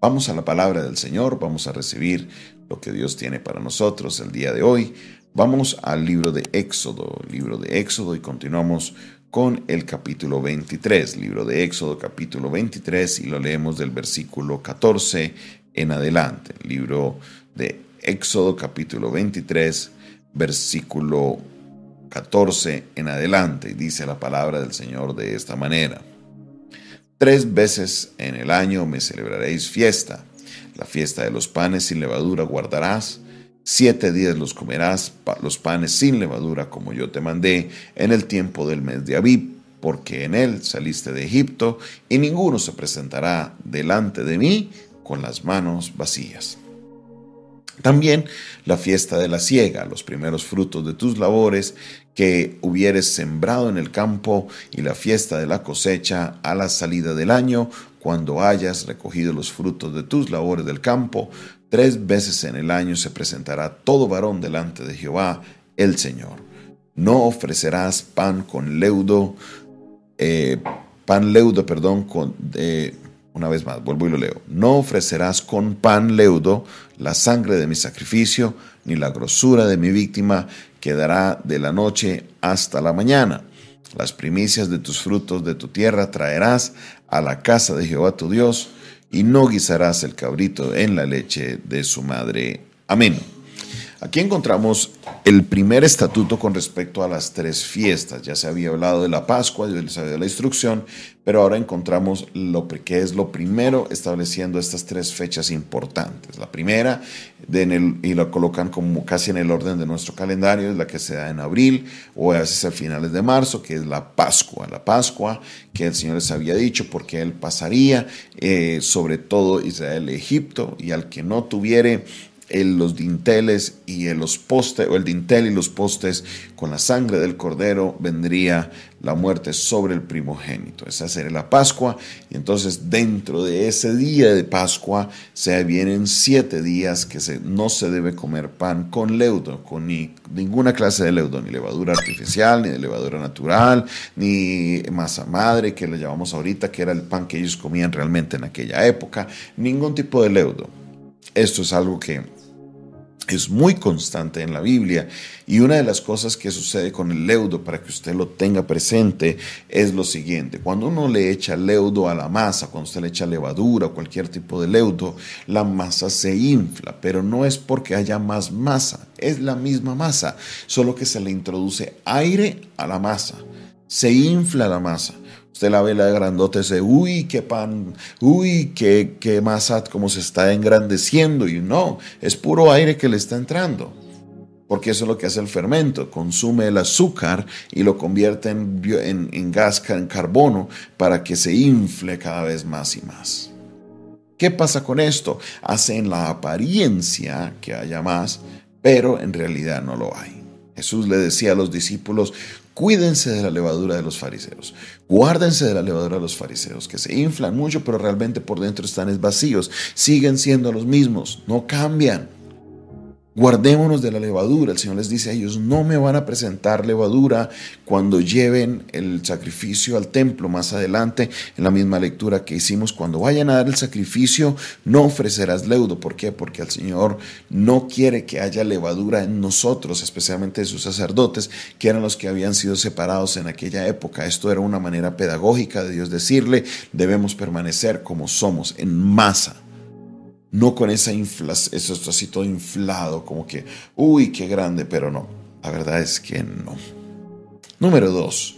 Vamos a la palabra del Señor, vamos a recibir lo que Dios tiene para nosotros el día de hoy. Vamos al libro de Éxodo, libro de Éxodo y continuamos con el capítulo 23, libro de Éxodo capítulo 23 y lo leemos del versículo 14 en adelante. Libro de Éxodo capítulo 23, versículo 14 en adelante. Dice la palabra del Señor de esta manera. Tres veces en el año me celebraréis fiesta. La fiesta de los panes sin levadura guardarás. Siete días los comerás los panes sin levadura como yo te mandé en el tiempo del mes de Abib, porque en él saliste de Egipto y ninguno se presentará delante de mí con las manos vacías. También la fiesta de la siega, los primeros frutos de tus labores que hubieres sembrado en el campo y la fiesta de la cosecha a la salida del año, cuando hayas recogido los frutos de tus labores del campo, tres veces en el año se presentará todo varón delante de Jehová el Señor. No ofrecerás pan con leudo, eh, pan leudo, perdón, con, eh, una vez más, vuelvo y lo leo. No ofrecerás con pan leudo la sangre de mi sacrificio, ni la grosura de mi víctima quedará de la noche hasta la mañana. Las primicias de tus frutos de tu tierra traerás a la casa de Jehová tu Dios, y no guisarás el cabrito en la leche de su madre. Amén. Aquí encontramos el primer estatuto con respecto a las tres fiestas. Ya se había hablado de la Pascua, ya se había de la instrucción, pero ahora encontramos lo que es lo primero estableciendo estas tres fechas importantes. La primera, y la colocan como casi en el orden de nuestro calendario, es la que se da en abril o a veces a finales de marzo, que es la Pascua. La Pascua que el Señor les había dicho, porque Él pasaría eh, sobre todo Israel e Egipto, y al que no tuviere el, los dinteles y el, los postes, o el dintel y los postes, con la sangre del cordero vendría la muerte sobre el primogénito. Esa sería la Pascua. Y entonces dentro de ese día de Pascua se vienen siete días que no se debe comer pan con leudo, con ni, ninguna clase de leudo, ni levadura artificial, ni de levadura natural, ni masa madre, que le llamamos ahorita, que era el pan que ellos comían realmente en aquella época. Ningún tipo de leudo. Esto es algo que es muy constante en la Biblia y una de las cosas que sucede con el leudo para que usted lo tenga presente es lo siguiente, cuando uno le echa leudo a la masa, cuando usted le echa levadura o cualquier tipo de leudo, la masa se infla, pero no es porque haya más masa, es la misma masa, solo que se le introduce aire a la masa, se infla la masa. Usted la ve la grandota dice, uy, qué pan, uy, qué, qué masa, como se está engrandeciendo. Y no, es puro aire que le está entrando. Porque eso es lo que hace el fermento, consume el azúcar y lo convierte en, en, en gas, en carbono, para que se infle cada vez más y más. ¿Qué pasa con esto? Hace en la apariencia que haya más, pero en realidad no lo hay. Jesús le decía a los discípulos, cuídense de la levadura de los fariseos, guárdense de la levadura de los fariseos, que se inflan mucho, pero realmente por dentro están vacíos, siguen siendo los mismos, no cambian. Guardémonos de la levadura. El Señor les dice a ellos, no me van a presentar levadura cuando lleven el sacrificio al templo. Más adelante, en la misma lectura que hicimos, cuando vayan a dar el sacrificio, no ofrecerás leudo. ¿Por qué? Porque el Señor no quiere que haya levadura en nosotros, especialmente de sus sacerdotes, que eran los que habían sido separados en aquella época. Esto era una manera pedagógica de Dios decirle, debemos permanecer como somos, en masa no con esa inflación, eso está así todo inflado, como que, uy, qué grande, pero no. La verdad es que no. Número dos,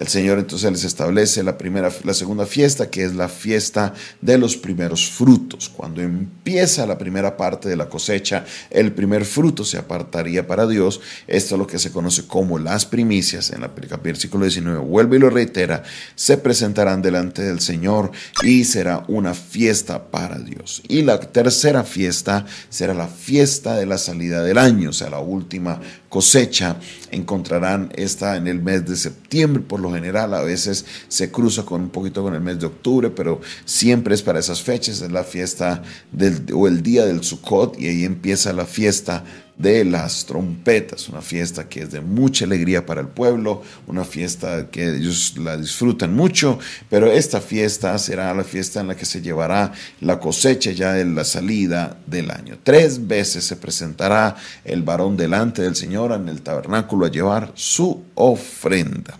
el Señor entonces les establece la, primera, la segunda fiesta, que es la fiesta de los primeros frutos. Cuando empieza la primera parte de la cosecha, el primer fruto se apartaría para Dios. Esto es lo que se conoce como las primicias. En el versículo 19 vuelve y lo reitera. Se presentarán delante del Señor y será una fiesta para Dios. Y la tercera fiesta será la fiesta de la salida del año, o sea, la última cosecha. Encontrarán esta en el mes de septiembre, por lo general, a veces se cruza con un poquito con el mes de octubre, pero siempre es para esas fechas, es la fiesta del, o el día del Sukkot y ahí empieza la fiesta de las trompetas, una fiesta que es de mucha alegría para el pueblo, una fiesta que ellos la disfrutan mucho, pero esta fiesta será la fiesta en la que se llevará la cosecha ya de la salida del año. Tres veces se presentará el varón delante del Señor en el tabernáculo a llevar su ofrenda.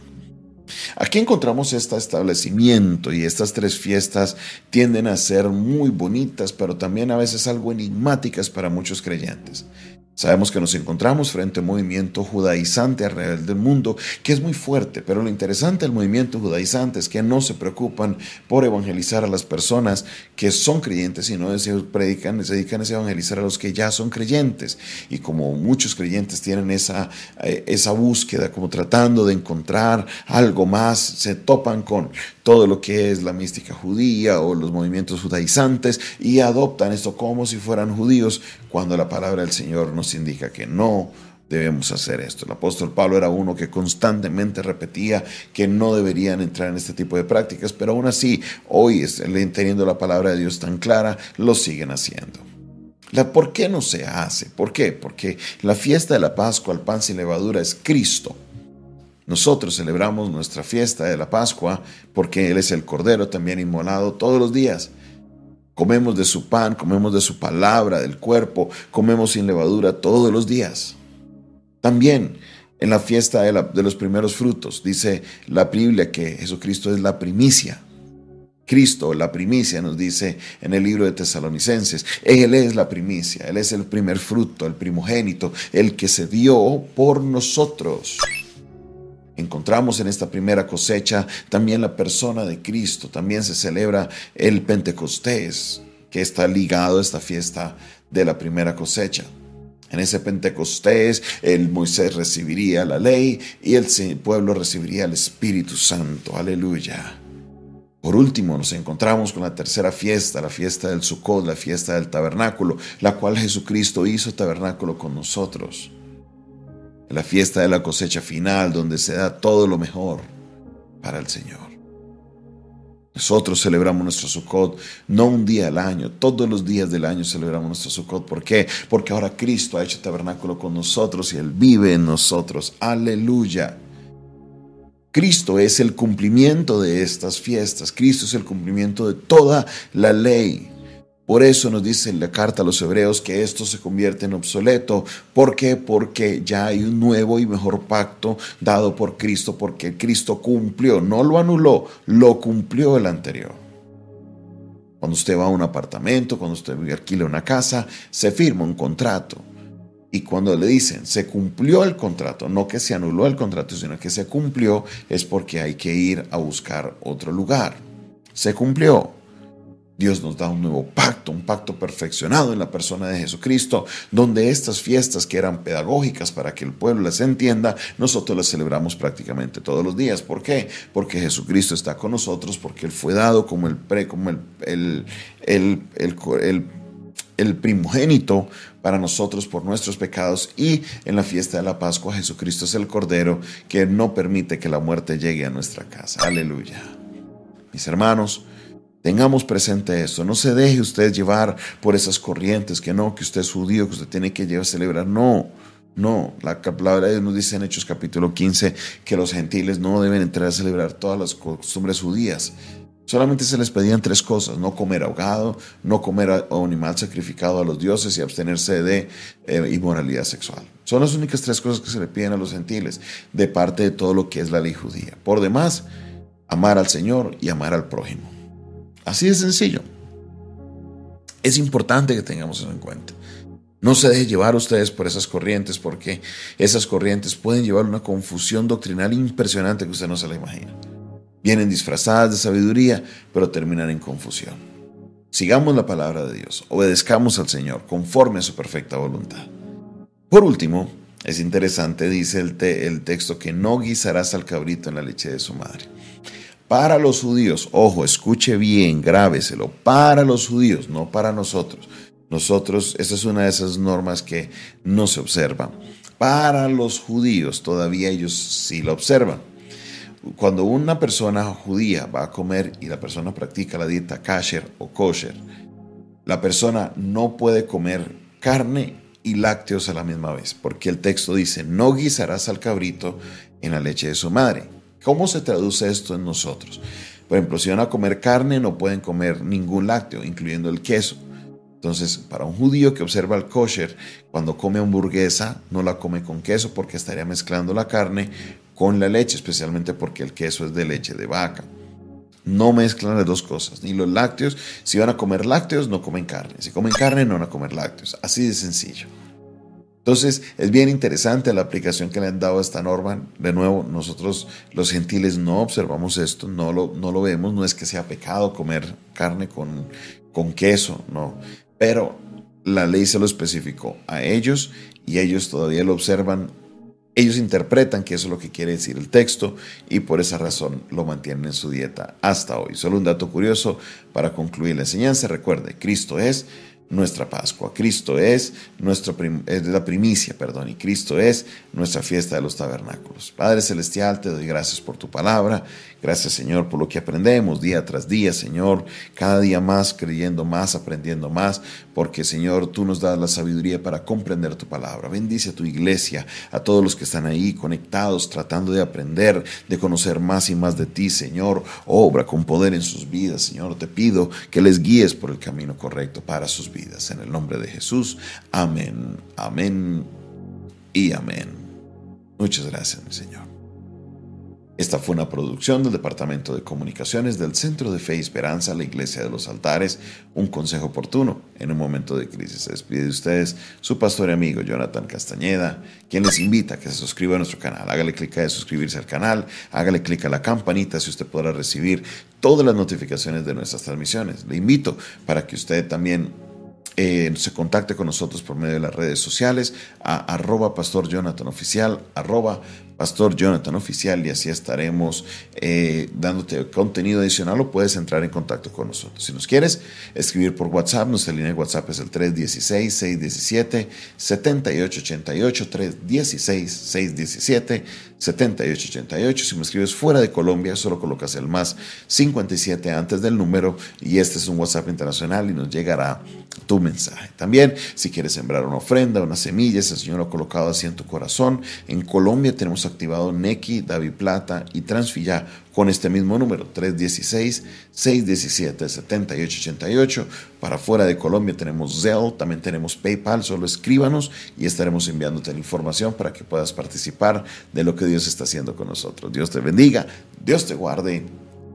Aquí encontramos este establecimiento y estas tres fiestas tienden a ser muy bonitas, pero también a veces algo enigmáticas para muchos creyentes. Sabemos que nos encontramos frente a un movimiento judaizante alrededor del mundo que es muy fuerte, pero lo interesante del movimiento judaizante es que no se preocupan por evangelizar a las personas que son creyentes, sino se predican, se dedican a evangelizar a los que ya son creyentes. Y como muchos creyentes tienen esa, eh, esa búsqueda, como tratando de encontrar algo más, se topan con todo lo que es la mística judía o los movimientos judaizantes y adoptan esto como si fueran judíos cuando la palabra del Señor nos indica que no debemos hacer esto. El apóstol Pablo era uno que constantemente repetía que no deberían entrar en este tipo de prácticas, pero aún así, hoy, teniendo la palabra de Dios tan clara, lo siguen haciendo. La, ¿Por qué no se hace? ¿Por qué? Porque la fiesta de la Pascua, el pan sin levadura, es Cristo. Nosotros celebramos nuestra fiesta de la Pascua porque Él es el Cordero también inmolado todos los días. Comemos de su pan, comemos de su palabra, del cuerpo, comemos sin levadura todos los días. También en la fiesta de, de los primeros frutos dice la Biblia que Jesucristo es la primicia. Cristo, la primicia, nos dice en el libro de Tesalonicenses. Él es la primicia, Él es el primer fruto, el primogénito, el que se dio por nosotros. Encontramos en esta primera cosecha también la persona de Cristo. También se celebra el Pentecostés, que está ligado a esta fiesta de la primera cosecha. En ese Pentecostés, el Moisés recibiría la ley y el pueblo recibiría el Espíritu Santo. Aleluya. Por último, nos encontramos con la tercera fiesta, la fiesta del Sukkot, la fiesta del tabernáculo, la cual Jesucristo hizo tabernáculo con nosotros la fiesta de la cosecha final, donde se da todo lo mejor para el Señor. Nosotros celebramos nuestro Sukkot no un día al año, todos los días del año celebramos nuestro Sukkot. ¿Por qué? Porque ahora Cristo ha hecho tabernáculo con nosotros y Él vive en nosotros. Aleluya. Cristo es el cumplimiento de estas fiestas. Cristo es el cumplimiento de toda la ley. Por eso nos dice la carta a los hebreos que esto se convierte en obsoleto. ¿Por qué? Porque ya hay un nuevo y mejor pacto dado por Cristo, porque Cristo cumplió, no lo anuló, lo cumplió el anterior. Cuando usted va a un apartamento, cuando usted alquila una casa, se firma un contrato. Y cuando le dicen, se cumplió el contrato, no que se anuló el contrato, sino que se cumplió, es porque hay que ir a buscar otro lugar. Se cumplió. Dios nos da un nuevo pacto, un pacto perfeccionado en la persona de Jesucristo, donde estas fiestas que eran pedagógicas para que el pueblo las entienda, nosotros las celebramos prácticamente todos los días. ¿Por qué? Porque Jesucristo está con nosotros, porque Él fue dado como el, pre, como el, el, el primogénito para nosotros por nuestros pecados y en la fiesta de la Pascua Jesucristo es el Cordero que no permite que la muerte llegue a nuestra casa. Aleluya. Mis hermanos, Tengamos presente eso. No se deje usted llevar por esas corrientes, que no, que usted es judío, que usted tiene que llevar a celebrar. No, no. La palabra de Dios nos dice en Hechos capítulo 15 que los gentiles no deben entrar a celebrar todas las costumbres judías. Solamente se les pedían tres cosas, no comer ahogado, no comer animal sacrificado a los dioses y abstenerse de eh, inmoralidad sexual. Son las únicas tres cosas que se le piden a los gentiles de parte de todo lo que es la ley judía. Por demás, amar al Señor y amar al prójimo. Así de sencillo. Es importante que tengamos eso en cuenta. No se deje llevar ustedes por esas corrientes porque esas corrientes pueden llevar una confusión doctrinal impresionante que usted no se la imagina. Vienen disfrazadas de sabiduría, pero terminan en confusión. Sigamos la palabra de Dios, obedezcamos al Señor conforme a su perfecta voluntad. Por último, es interesante, dice el, el texto, que no guisarás al cabrito en la leche de su madre para los judíos, ojo, escuche bien, grábeselo, para los judíos, no para nosotros. Nosotros, esta es una de esas normas que no se observan. Para los judíos, todavía ellos sí lo observan. Cuando una persona judía va a comer y la persona practica la dieta kasher o kosher, la persona no puede comer carne y lácteos a la misma vez, porque el texto dice, no guisarás al cabrito en la leche de su madre. ¿Cómo se traduce esto en nosotros? Por ejemplo, si van a comer carne, no pueden comer ningún lácteo, incluyendo el queso. Entonces, para un judío que observa el kosher, cuando come hamburguesa, no la come con queso porque estaría mezclando la carne con la leche, especialmente porque el queso es de leche de vaca. No mezclan las dos cosas, ni los lácteos. Si van a comer lácteos, no comen carne. Si comen carne, no van a comer lácteos. Así de sencillo. Entonces, es bien interesante la aplicación que le han dado a esta norma. De nuevo, nosotros los gentiles no observamos esto, no lo, no lo vemos. No es que sea pecado comer carne con, con queso, no pero la ley se lo especificó a ellos y ellos todavía lo observan. Ellos interpretan que eso es lo que quiere decir el texto y por esa razón lo mantienen en su dieta hasta hoy. Solo un dato curioso para concluir la enseñanza. Recuerde, Cristo es nuestra Pascua. Cristo es, nuestro es la primicia, perdón, y Cristo es nuestra fiesta de los tabernáculos. Padre Celestial, te doy gracias por tu palabra. Gracias, Señor, por lo que aprendemos día tras día, Señor. Cada día más creyendo más, aprendiendo más, porque, Señor, tú nos das la sabiduría para comprender tu palabra. Bendice a tu iglesia, a todos los que están ahí conectados, tratando de aprender, de conocer más y más de ti, Señor. Obra con poder en sus vidas, Señor. Te pido que les guíes por el camino correcto para sus vidas. En el nombre de Jesús. Amén, amén y amén. Muchas gracias, mi Señor. Esta fue una producción del Departamento de Comunicaciones del Centro de Fe y Esperanza, la Iglesia de los Altares, un consejo oportuno en un momento de crisis. Se despide de ustedes su pastor y amigo Jonathan Castañeda, quien les invita a que se suscriba a nuestro canal. Hágale clic a suscribirse al canal, hágale clic a la campanita si usted podrá recibir todas las notificaciones de nuestras transmisiones. Le invito para que usted también eh, se contacte con nosotros por medio de las redes sociales a arroba pastor Jonathan oficial, arroba Pastor Jonathan Oficial y así estaremos eh, dándote contenido adicional o puedes entrar en contacto con nosotros. Si nos quieres escribir por WhatsApp, nuestra línea de WhatsApp es el 316-617-7888, 316-617-7888. Si me escribes fuera de Colombia, solo colocas el más 57 antes del número y este es un WhatsApp internacional y nos llegará tu mensaje. También, si quieres sembrar una ofrenda, una semilla, ese Señor lo ha colocado así en tu corazón. En Colombia tenemos activado Neki, David Plata y Transfilla con este mismo número, 316-617-7888. Para fuera de Colombia tenemos Zelle, también tenemos PayPal, solo escríbanos y estaremos enviándote la información para que puedas participar de lo que Dios está haciendo con nosotros. Dios te bendiga, Dios te guarde